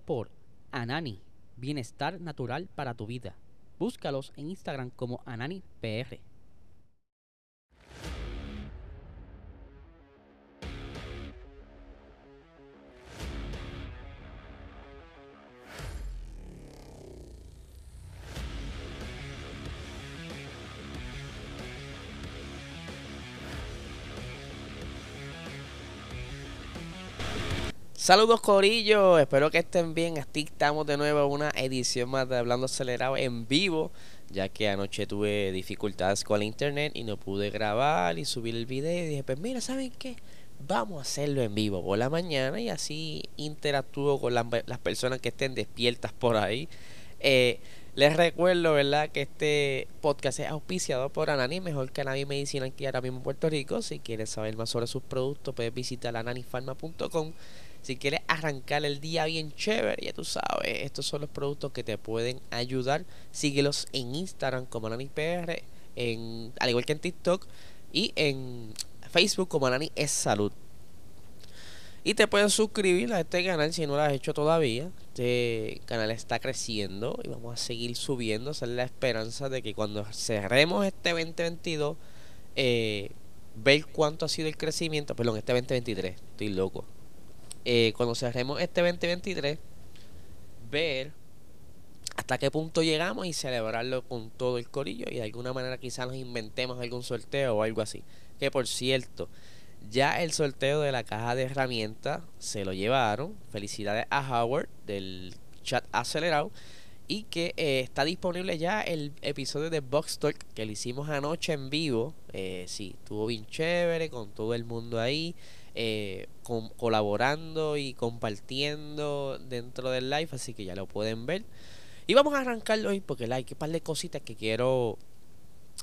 por Anani, bienestar natural para tu vida. Búscalos en Instagram como AnaniPR. Saludos Corillo, espero que estén bien. Aquí estamos de nuevo una edición más de Hablando Acelerado en vivo, ya que anoche tuve dificultades con el internet y no pude grabar y subir el video. Y dije, pues mira, ¿saben qué? Vamos a hacerlo en vivo por la mañana y así interactúo con las, personas que estén despiertas por ahí. Eh, les recuerdo, ¿verdad?, que este podcast es auspiciado por Anani, mejor que Anani Medicina aquí ahora mismo en Puerto Rico. Si quieres saber más sobre sus productos, puedes visitar ananifarma.com. Si quieres arrancar el día bien chévere, ya tú sabes, estos son los productos que te pueden ayudar. Síguelos en Instagram como AnaniPR, en, al igual que en TikTok, y en Facebook como Anani es Salud. Y te puedes suscribir a este canal si no lo has hecho todavía. Este canal está creciendo y vamos a seguir subiendo. Esa es la esperanza de que cuando cerremos este 2022, eh, ver cuánto ha sido el crecimiento. Perdón, este 2023, estoy loco eh, cuando cerremos este 2023, ver hasta qué punto llegamos y celebrarlo con todo el corillo y de alguna manera quizás nos inventemos algún sorteo o algo así. Que por cierto, ya el sorteo de la caja de herramientas se lo llevaron. Felicidades a Howard del chat acelerado. Y que eh, está disponible ya el episodio de Box Talk que lo hicimos anoche en vivo. Eh, sí, estuvo bien chévere con todo el mundo ahí eh, colaborando y compartiendo dentro del live, así que ya lo pueden ver. Y vamos a arrancarlo hoy porque hay que par de cositas que quiero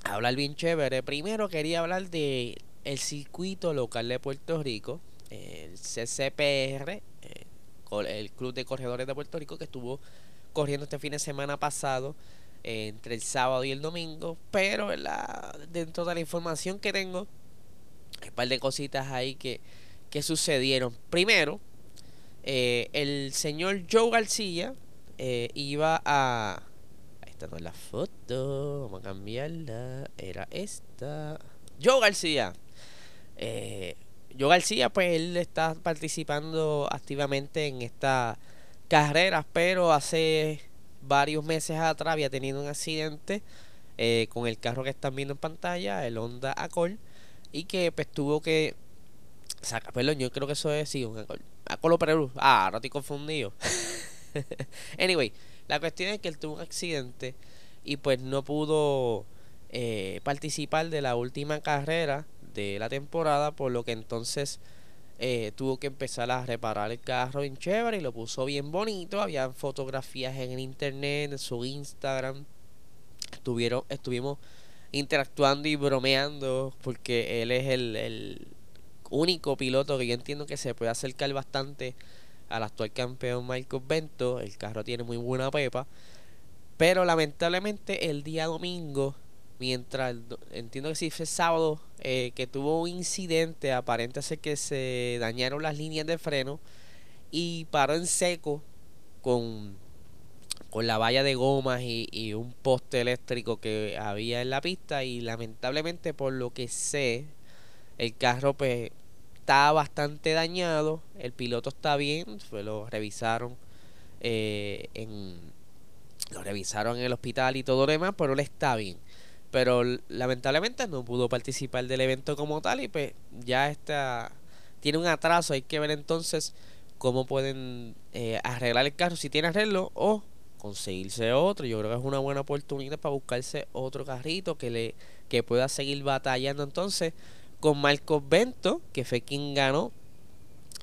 hablar bien chévere. Primero quería hablar de el circuito local de Puerto Rico, el CCPR, eh, el Club de Corredores de Puerto Rico, que estuvo corriendo este fin de semana pasado eh, entre el sábado y el domingo, pero dentro de la información que tengo, hay un par de cositas ahí que que sucedieron. Primero, eh, el señor Joe García eh, iba a... Esta no es la foto, vamos a cambiarla. Era esta. Joe García. Eh, Joe García, pues él está participando activamente en esta carrera, pero hace varios meses atrás había tenido un accidente con el carro que están viendo en pantalla, el Honda Accord, y que pues tuvo que Saca, perdón, yo creo que eso es, sí, un Acolo Perú. Ah, ahora estoy confundido. anyway, la cuestión es que él tuvo un accidente y pues no pudo eh, participar de la última carrera de la temporada, por lo que entonces eh, tuvo que empezar a reparar el carro en chévere y lo puso bien bonito. Había fotografías en el internet, en su Instagram. Estuvieron, estuvimos interactuando y bromeando porque él es el único piloto que yo entiendo que se puede acercar bastante al actual campeón Michael Bento. El carro tiene muy buena pepa. Pero lamentablemente el día domingo, mientras entiendo que sí fue sábado, eh, que tuvo un incidente, aparente ser que se dañaron las líneas de freno y paró en seco con, con la valla de gomas y un poste eléctrico que había en la pista y lamentablemente por lo que sé, el carro pues está bastante dañado. El piloto está bien. Pues lo revisaron eh, en lo revisaron en el hospital y todo lo demás, pero él está bien. Pero lamentablemente no pudo participar del evento como tal y pues ya está tiene un atraso. Hay que ver entonces cómo pueden eh, arreglar el carro si tiene arreglo o conseguirse otro. Yo creo que es una buena oportunidad para buscarse otro carrito que le que pueda seguir batallando entonces con Marcos Bento, que fue quien ganó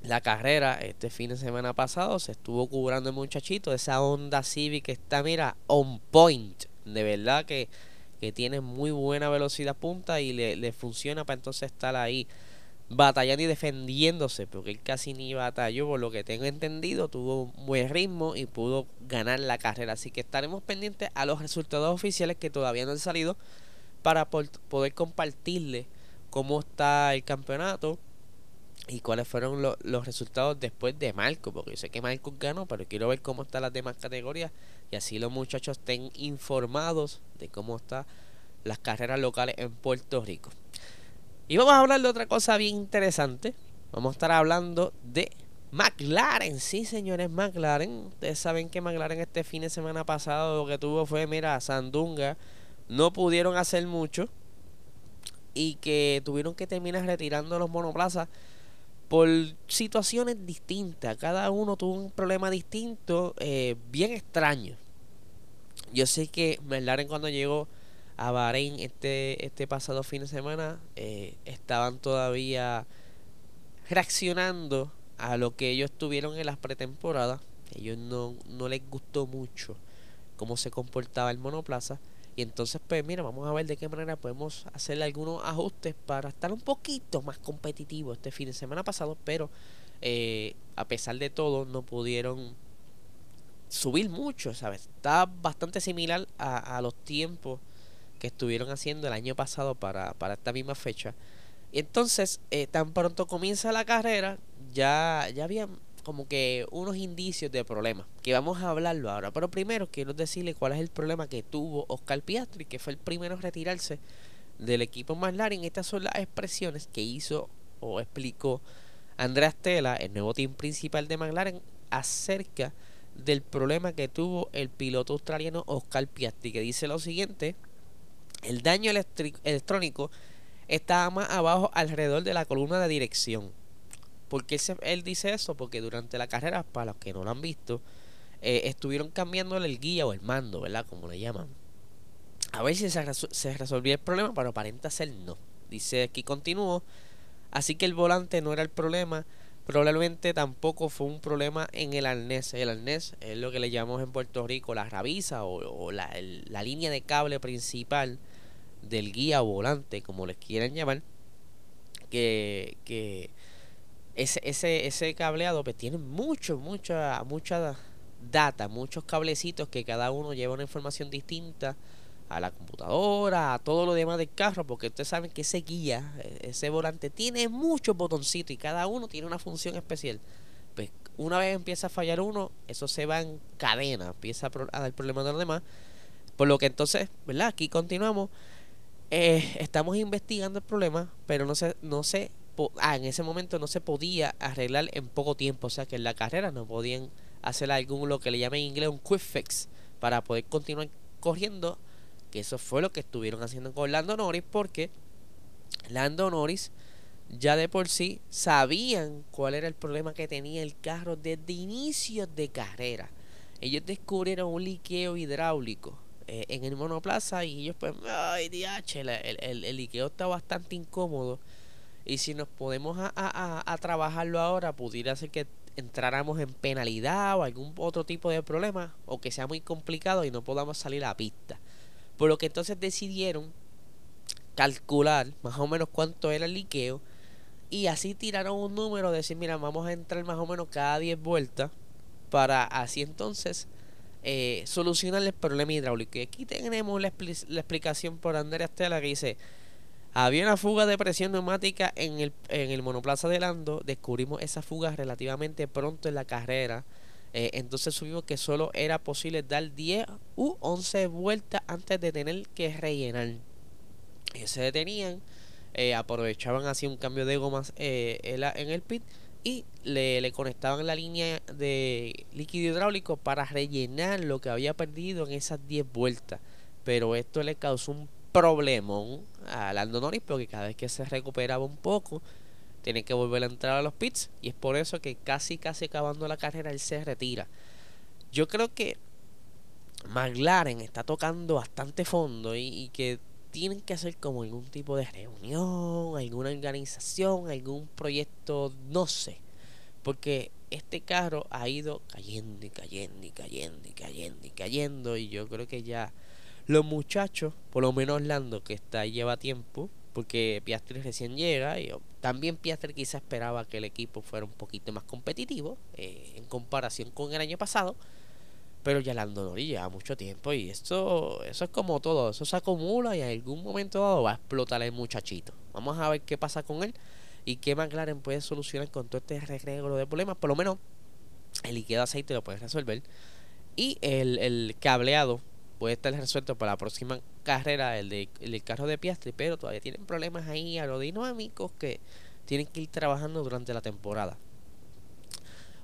la carrera este fin de semana pasado. Se estuvo cubrando el muchachito. Esa Honda Civic está, mira, on point. De verdad que, que tiene muy buena velocidad punta y le, le funciona para entonces estar ahí batallando y defendiéndose, porque él casi ni batalló, por lo que tengo entendido, tuvo un buen ritmo y pudo ganar la carrera. Así que estaremos pendientes a los resultados oficiales que todavía no han salido para poder compartirle cómo está el campeonato y cuáles fueron los resultados después de Marco, porque yo sé que Marco ganó, pero quiero ver cómo están las demás categorías y así los muchachos estén informados de cómo están las carreras locales en Puerto Rico. Y vamos a hablar de otra cosa bien interesante. Vamos a estar hablando de McLaren. Sí, señores, McLaren. Ustedes saben que McLaren este fin de semana pasado lo que tuvo fue, mira, Sandunga. No pudieron hacer mucho. Y que tuvieron que terminar retirando los monoplazas por situaciones distintas. Cada uno tuvo un problema distinto, eh, bien extraño. Yo sé que McLaren cuando llegó a Bahrein este, este pasado fin de semana eh, estaban todavía reaccionando a lo que ellos tuvieron en las pretemporadas. Ellos no, no les gustó mucho cómo se comportaba el monoplaza. Y entonces, pues mira, vamos a ver de qué manera podemos hacerle algunos ajustes para estar un poquito más competitivo este fin de semana pasado. Pero eh, a pesar de todo, no pudieron subir mucho, ¿sabes? Está bastante similar a, los tiempos que estuvieron haciendo el año pasado para, para esta misma fecha. Y entonces, eh, tan pronto comienza la carrera, ya, ya había como que unos indicios de problemas, que vamos a hablarlo ahora. Pero primero quiero decirle cuál es el problema que tuvo Oscar Piastri, que fue el primero a retirarse del equipo McLaren. Estas son las expresiones que hizo o explicó Andrea Stella, el nuevo team principal de McLaren, acerca del problema que tuvo el piloto australiano Oscar Piastri, que dice lo siguiente, el daño electrónico estaba más abajo alrededor de la columna de dirección ¿Por qué él dice eso? Porque durante la carrera, para los que no lo han visto, eh, estuvieron cambiándole el guía o el mando, ¿verdad? Como le llaman. A ver si se, resolvía el problema, pero aparenta ser no. Dice aquí continuó. Así que el volante no era el problema. Probablemente tampoco fue un problema en el arnés. El arnés es lo que le llamamos en Puerto Rico la rabisa o, la, la línea de cable principal del guía o volante, como les quieran llamar. Que, que ese, ese, ese cableado pues tiene mucho, mucha, mucha data, muchos cablecitos que cada uno lleva una información distinta a la computadora, a todo lo demás del carro, porque ustedes saben que ese guía, e, ese volante, tiene muchos botoncitos y cada uno tiene una función especial. Pues una vez empieza a fallar uno, eso se va en cadena, empieza a dar problemas de los demás. Por lo que entonces, ¿verdad? Aquí continuamos. Eh, estamos investigando el problema, pero no se, no se ah, en ese momento no se podía arreglar en poco tiempo, o sea que en la carrera no podían hacer algún lo que le llaman en inglés un quick fix para poder continuar corriendo, que eso fue lo que estuvieron haciendo con Lando Norris porque Lando Norris ya de por sí sabían cuál era el problema que tenía el carro desde inicios de carrera. Ellos descubrieron un liqueo hidráulico eh, en el monoplaza y ellos pues, ay, DH, el, el, el liqueo está bastante incómodo y si nos podemos a, a, a, trabajarlo ahora, pudiera ser que entráramos en penalidad o algún otro tipo de problema, o que sea muy complicado y no podamos salir a la pista. Por lo que entonces decidieron calcular más o menos cuánto era el liqueo y así tiraron un número, de decir, mira, vamos a entrar más o menos cada 10 vueltas para así entonces eh, solucionar el problema hidráulico. Y aquí tenemos la, la explicación por Andrea Estela que dice, había una fuga de presión neumática en el, en el monoplaza de Lando. Descubrimos esa fuga relativamente pronto en la carrera. Eh, entonces subimos que solo era posible dar 10 u 11 vueltas antes de tener que rellenar. Y se detenían, eh, aprovechaban así un cambio de gomas eh, en el pit y le, le, conectaban la línea de líquido hidráulico para rellenar lo que había perdido en esas 10 vueltas. Pero esto le causó un problemón a Lando Norris porque cada vez que se recuperaba un poco tiene que volver a entrar a los pits y es por eso que casi casi acabando la carrera él se retira. Yo creo que McLaren está tocando bastante fondo y, que tienen que hacer como algún tipo de reunión, alguna organización, algún proyecto, no sé. Porque este carro ha ido cayendo y cayendo y cayendo y cayendo y cayendo y yo creo que ya los muchachos, por lo menos Lando, que está lleva tiempo, porque Piastri recién llega, y también Piastri quizá esperaba que el equipo fuera un poquito más competitivo eh, en comparación con el año pasado, pero ya Lando Norris lleva mucho tiempo y esto, eso es como todo, eso se acumula y en algún momento dado va a explotar el muchachito. Vamos a ver qué pasa con él. y que McLaren puede solucionar con todo este regreso de problemas. Por lo menos el líquido de aceite lo puede resolver. Y el, el cableado puede estar resuelto para la próxima carrera, el, carro de Piastri, pero todavía tienen problemas ahí aerodinámicos que tienen que ir trabajando durante la temporada.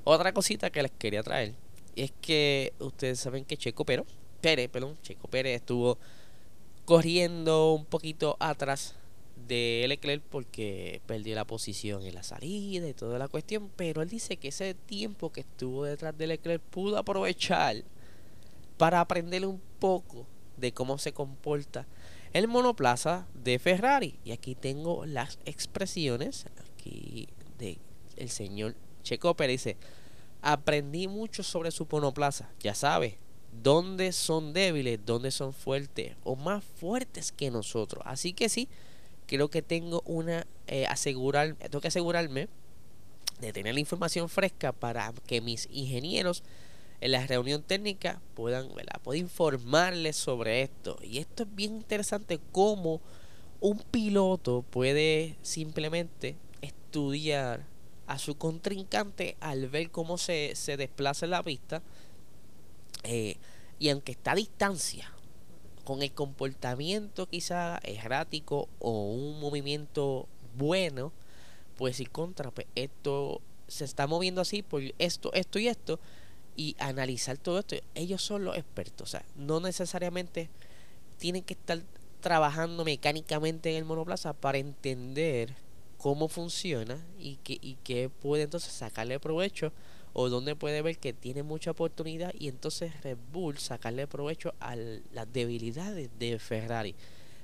Otra cosita que les quería traer es que ustedes saben que Checo pero Pérez, perdón, Checo Pérez estuvo corriendo un poquito atrás de Leclerc porque perdió la posición en la salida y toda la cuestión, pero él dice que ese tiempo que estuvo detrás de Leclerc pudo aprovechar para aprenderle un poco de cómo se comporta el monoplaza de Ferrari. Y aquí tengo las expresiones aquí de el señor Checo Pérez dice, aprendí mucho sobre su monoplaza, ya sabe, dónde son débiles, dónde son fuertes o más fuertes que nosotros. Así que sí, creo que tengo una eh, asegurar, tengo que asegurarme de tener la información fresca para que mis ingenieros en la reunión técnica puedan, ¿verdad? puedan informarles sobre esto. Y esto es bien interesante cómo un piloto puede simplemente estudiar a su contrincante al ver cómo se, se desplaza en la pista. Eh, y aunque está a distancia, con el comportamiento quizá errático o un movimiento bueno, pues y contra, pues esto se está moviendo así por esto, esto y esto, y analizar todo esto. Ellos son los expertos, o sea, no necesariamente tienen que estar trabajando mecánicamente en el monoplaza para entender cómo funciona y que, y que puede entonces sacarle provecho o donde puede ver que tiene mucha oportunidad y entonces Red Bull sacarle provecho a las debilidades de Ferrari.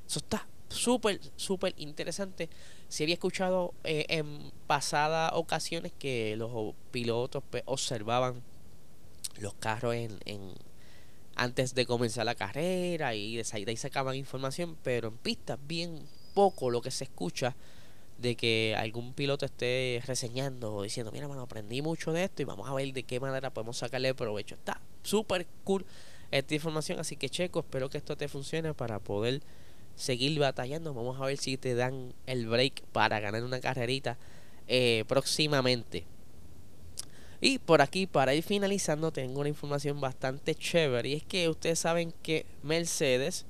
Eso está súper, súper interesante. Si había escuchado eh, en pasadas ocasiones que los pilotos pues, observaban los carros en, en, antes de comenzar la carrera y de ahí sacaban información, pero en pistas bien poco lo que se escucha de que algún piloto esté reseñando o diciendo, mira, bueno, aprendí mucho de esto y vamos a ver de qué manera podemos sacarle provecho. Está súper cool esta información, así que Checo, espero que esto te funcione para poder seguir batallando. Vamos a ver si te dan el break para ganar una carrerita eh, próximamente. Y por aquí, para ir finalizando, tengo una información bastante chévere. Y es que ustedes saben que Mercedes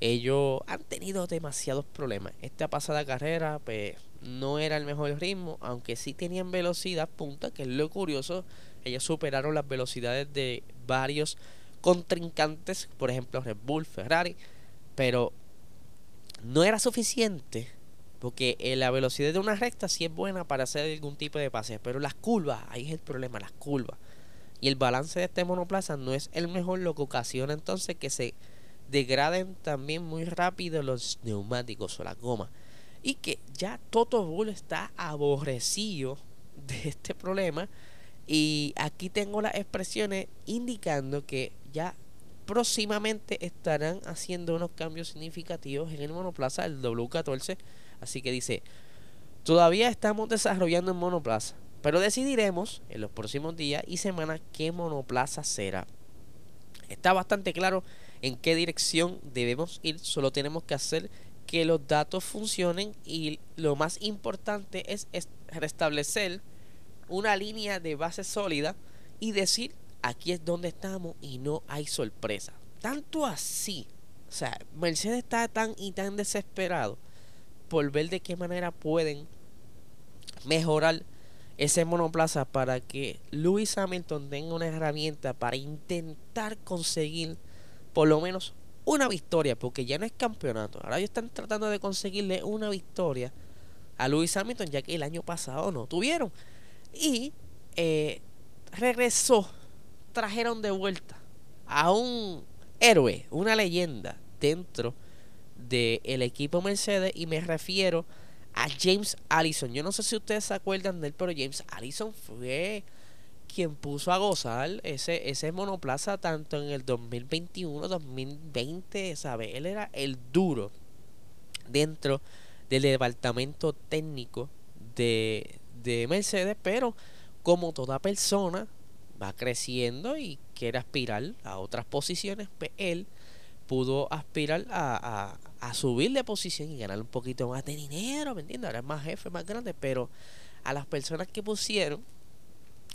ellos han tenido demasiados problemas. Esta pasada carrera, pues, no era el mejor ritmo, aunque sí tenían velocidad punta, que es lo curioso. Ellos superaron las velocidades de varios contrincantes, por ejemplo Red Bull, Ferrari, pero no era suficiente porque eh, la velocidad de una recta sí es buena para hacer algún tipo de pase, pero las curvas, ahí es el problema, las curvas. Y el balance de este monoplaza no es el mejor, lo que ocasiona entonces que se degraden también muy rápido los neumáticos o la goma. Y que ya Toto Bull está aborrecido de este problema. Y aquí tengo las expresiones indicando que ya próximamente estarán haciendo unos cambios significativos en el monoplaza, el W14. Así que dice, todavía estamos desarrollando el monoplaza, pero decidiremos en los próximos días y semanas qué monoplaza será. Está bastante claro en qué dirección debemos ir, solo tenemos que hacer que los datos funcionen y lo más importante es, restablecer una línea de base sólida y decir aquí es donde estamos y no hay sorpresa. Tanto así, o sea, Mercedes está tan y tan desesperado por ver de qué manera pueden mejorar ese monoplaza para que Lewis Hamilton tenga una herramienta para intentar conseguir por lo menos una victoria, porque ya no es campeonato. Ahora ellos están tratando de conseguirle una victoria a Lewis Hamilton, ya que el año pasado no tuvieron. Y eh, regresó, trajeron de vuelta a un héroe, una leyenda dentro del equipo Mercedes y me refiero a James Allison. Yo no sé si ustedes se acuerdan de él, pero James Allison fue quien puso a gozar ese, ese monoplaza tanto en el 2021, 2020, ¿sabe? Él era el duro dentro del departamento técnico de, de Mercedes, pero como toda persona va creciendo y quiere aspirar a otras posiciones, pues él pudo aspirar a, a, subir de posición y ganar un poquito más de dinero, ¿me entiendes? Ahora es más jefe, más grande, pero a las personas que pusieron,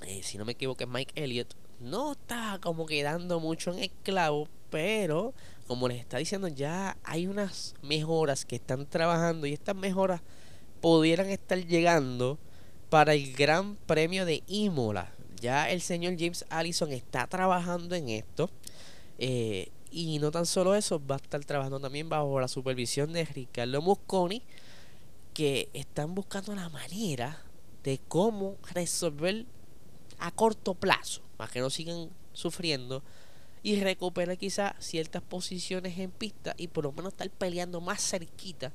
eh, si no me equivoco es Mike Elliott, no está como quedando mucho en esclavo, pero como les está diciendo, ya hay unas mejoras que están trabajando y estas mejoras pudieran estar llegando para el Gran Premio de Imola. Ya el señor James Allison está trabajando en esto. Eh, y no tan solo eso, va a estar trabajando también bajo la supervisión de Ricardo Musconi, que están buscando la manera de cómo resolver a corto plazo, para que no sigan sufriendo y recuperar quizás ciertas posiciones en pista y por lo menos estar peleando más cerquita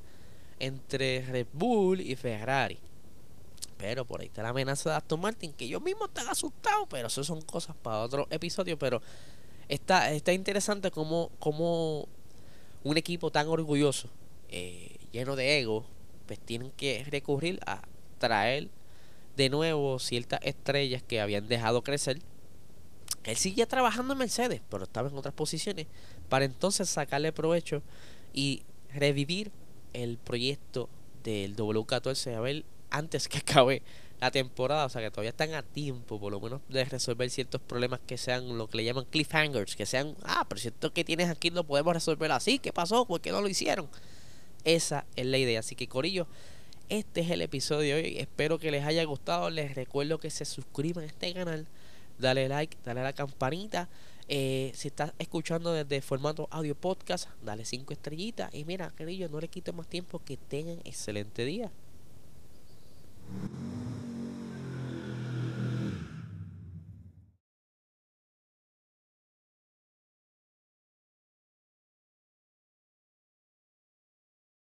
entre Red Bull y Ferrari. Pero por ahí está la amenaza de Aston Martin, que yo mismo están asustado, pero eso son cosas para otro episodio. Pero está, está interesante como, un equipo tan orgulloso, eh, lleno de ego, pues tienen que recurrir a traer de nuevo ciertas estrellas que habían dejado crecer. Él sigue trabajando en Mercedes, pero estaba en otras posiciones, para entonces sacarle provecho y revivir el proyecto del W14 a ver antes que acabe la temporada, o sea que todavía están a tiempo por lo menos de resolver ciertos problemas que sean lo que le llaman cliffhangers, que sean, ah, pero si esto que tienes aquí lo podemos resolver así, ¿qué pasó? ¿Por qué no lo hicieron? Esa es la idea, así que Corillo, este es el episodio de hoy, espero que les haya gustado, les recuerdo que se suscriban a este canal dale like, dale a la campanita. Eh, si estás escuchando desde formato audio podcast, dale cinco estrellitas. Y mira, querido, no le quite más tiempo. Que tengan excelente día.